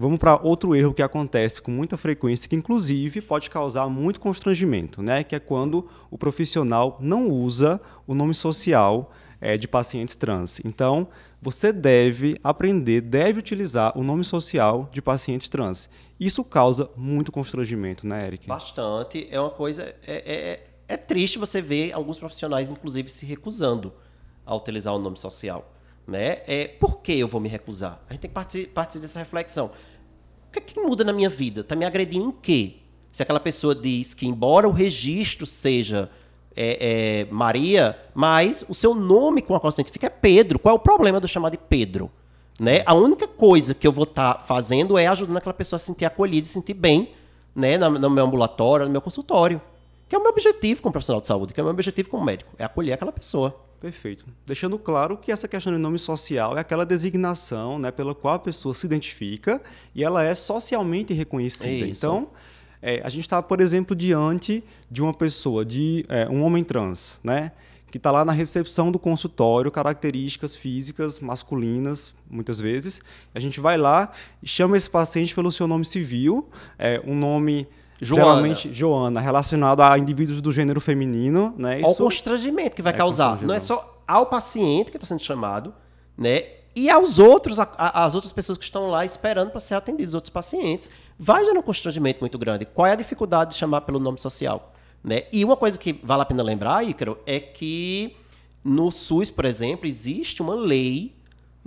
Vamos para outro erro que acontece com muita frequência, que inclusive pode causar muito constrangimento, né? Que é quando o profissional não usa o nome social é, de pacientes trans. Então, você deve aprender, deve utilizar o nome social de pacientes trans. Isso causa muito constrangimento, né, Eric? Bastante. É uma coisa. É, é, é triste você ver alguns profissionais, inclusive, se recusando a utilizar o nome social. Né? É, por que eu vou me recusar? A gente tem que partir, partir dessa reflexão. O que, é que muda na minha vida? Está me agredindo em quê? Se aquela pessoa diz que, embora o registro seja é, é, Maria, mas o seu nome com a qual se identifica é Pedro. Qual é o problema de eu chamar de Pedro? Né? A única coisa que eu vou estar tá fazendo é ajudando aquela pessoa a se sentir acolhida, se sentir bem né? no, no meu ambulatório, no meu consultório. Que é o meu objetivo como profissional de saúde, que é o meu objetivo como médico, é acolher aquela pessoa. Perfeito. Deixando claro que essa questão de nome social é aquela designação né, pela qual a pessoa se identifica e ela é socialmente reconhecida. Isso. Então, é, a gente está, por exemplo, diante de uma pessoa, de é, um homem trans, né? que está lá na recepção do consultório, características físicas masculinas, muitas vezes. A gente vai lá e chama esse paciente pelo seu nome civil, é, um nome Joana. Geralmente, Joana, relacionado a indivíduos do gênero feminino, né? Isso o constrangimento que vai é causar. Não é só ao paciente que está sendo chamado, né? E aos outros, a, a, as outras pessoas que estão lá esperando para ser atendidos, outros pacientes. Vai gerar um constrangimento muito grande. Qual é a dificuldade de chamar pelo nome social? Né? E uma coisa que vale a pena lembrar, Ícaro, é que no SUS, por exemplo, existe uma lei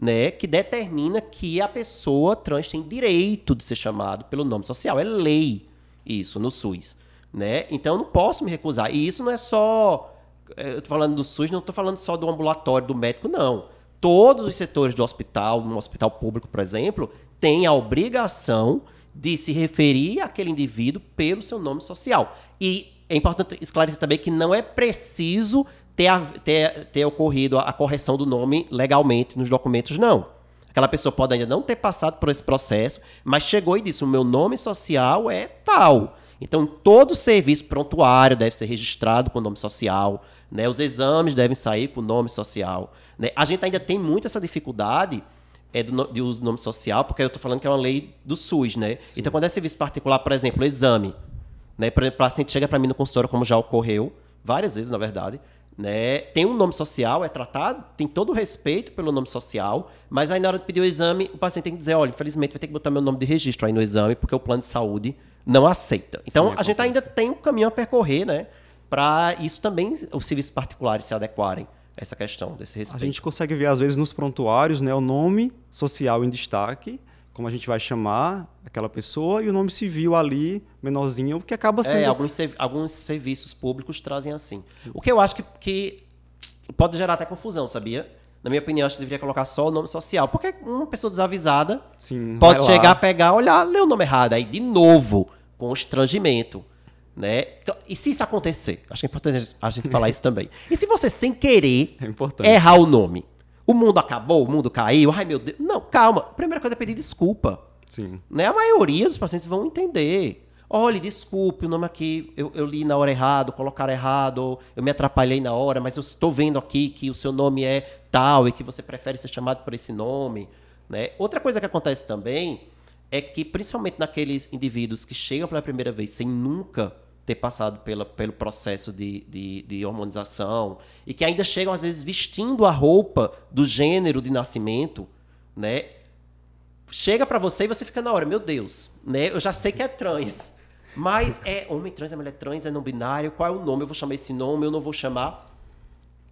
né, que determina que a pessoa trans tem direito de ser chamado pelo nome social. É lei isso no SUS, né? Então eu não posso me recusar. E isso não é só é, eu tô falando do SUS, não estou falando só do ambulatório do médico, não. Todos os setores do hospital, no hospital público, por exemplo, têm a obrigação de se referir àquele indivíduo pelo seu nome social. E é importante esclarecer também que não é preciso ter, ter, ter ocorrido a correção do nome legalmente nos documentos, não. Aquela pessoa pode ainda não ter passado por esse processo, mas chegou e disse: o meu nome social é tal. Então, todo serviço prontuário deve ser registrado com o nome social, né? os exames devem sair com o nome social. Né? A gente ainda tem muito essa dificuldade é, do, de uso do nome social, porque eu estou falando que é uma lei do SUS. Né? Então, quando é serviço particular, por exemplo, exame, né? o paciente chega para mim no consultório, como já ocorreu, várias vezes, na verdade, né? Tem um nome social, é tratado, tem todo o respeito pelo nome social, mas aí na hora de pedir o exame, o paciente tem que dizer, olha, infelizmente vai ter que botar meu nome de registro aí no exame, porque o plano de saúde não aceita. Então, Sim, a gente ainda tem um caminho a percorrer, né? Para isso também, os serviços particulares se adequarem a essa questão desse respeito. A gente consegue ver, às vezes, nos prontuários, né, o nome social em destaque, como a gente vai chamar aquela pessoa, e o nome civil ali, menorzinho, que acaba é, sendo. É, alguns, alguns serviços públicos trazem assim. O que eu acho que, que pode gerar até confusão, sabia? Na minha opinião, acho que deveria colocar só o nome social. Porque uma pessoa desavisada Sim, pode chegar, pegar, olhar, ler o nome errado. Aí, de novo, constrangimento. Né? E se isso acontecer? Acho que é importante a gente falar isso também. E se você, sem querer, é errar o nome? O mundo acabou, o mundo caiu, ai meu Deus. Não, calma. Primeira coisa é pedir desculpa. Sim. Né? A maioria dos pacientes vão entender. Olha, desculpe, o nome aqui eu, eu li na hora errado, colocaram errado, eu me atrapalhei na hora, mas eu estou vendo aqui que o seu nome é tal e que você prefere ser chamado por esse nome. Né? Outra coisa que acontece também é que, principalmente naqueles indivíduos que chegam pela primeira vez sem nunca ter passado pela, pelo processo de, de, de, hormonização e que ainda chegam, às vezes, vestindo a roupa do gênero de nascimento, né? Chega para você e você fica na hora, meu Deus, né? Eu já sei que é trans, mas é homem trans, é mulher trans, é não binário, qual é o nome? Eu vou chamar esse nome, eu não vou chamar.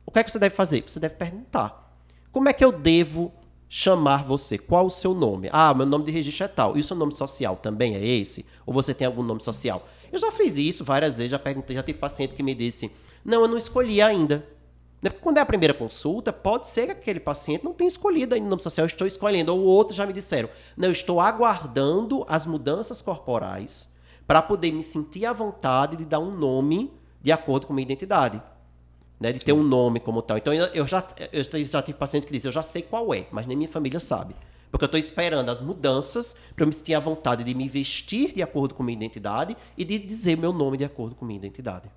O que é que você deve fazer? Você deve perguntar. Como é que eu devo chamar você? Qual o seu nome? Ah, meu nome de registro é tal. E o seu nome social também é esse? Ou você tem algum nome social? Eu já fiz isso várias vezes, já perguntei, já tive paciente que me disse: Não, eu não escolhi ainda. Né, quando é a primeira consulta, pode ser que aquele paciente não tenha escolhido ainda o nome social, eu estou escolhendo. Ou outros já me disseram: Não, eu estou aguardando as mudanças corporais para poder me sentir à vontade de dar um nome de acordo com minha identidade. Né, de ter um nome como tal. Então, eu já, eu já tive paciente que diz, eu já sei qual é, mas nem minha família sabe. Porque eu estou esperando as mudanças para eu me sentir à vontade de me vestir de acordo com minha identidade e de dizer meu nome de acordo com minha identidade.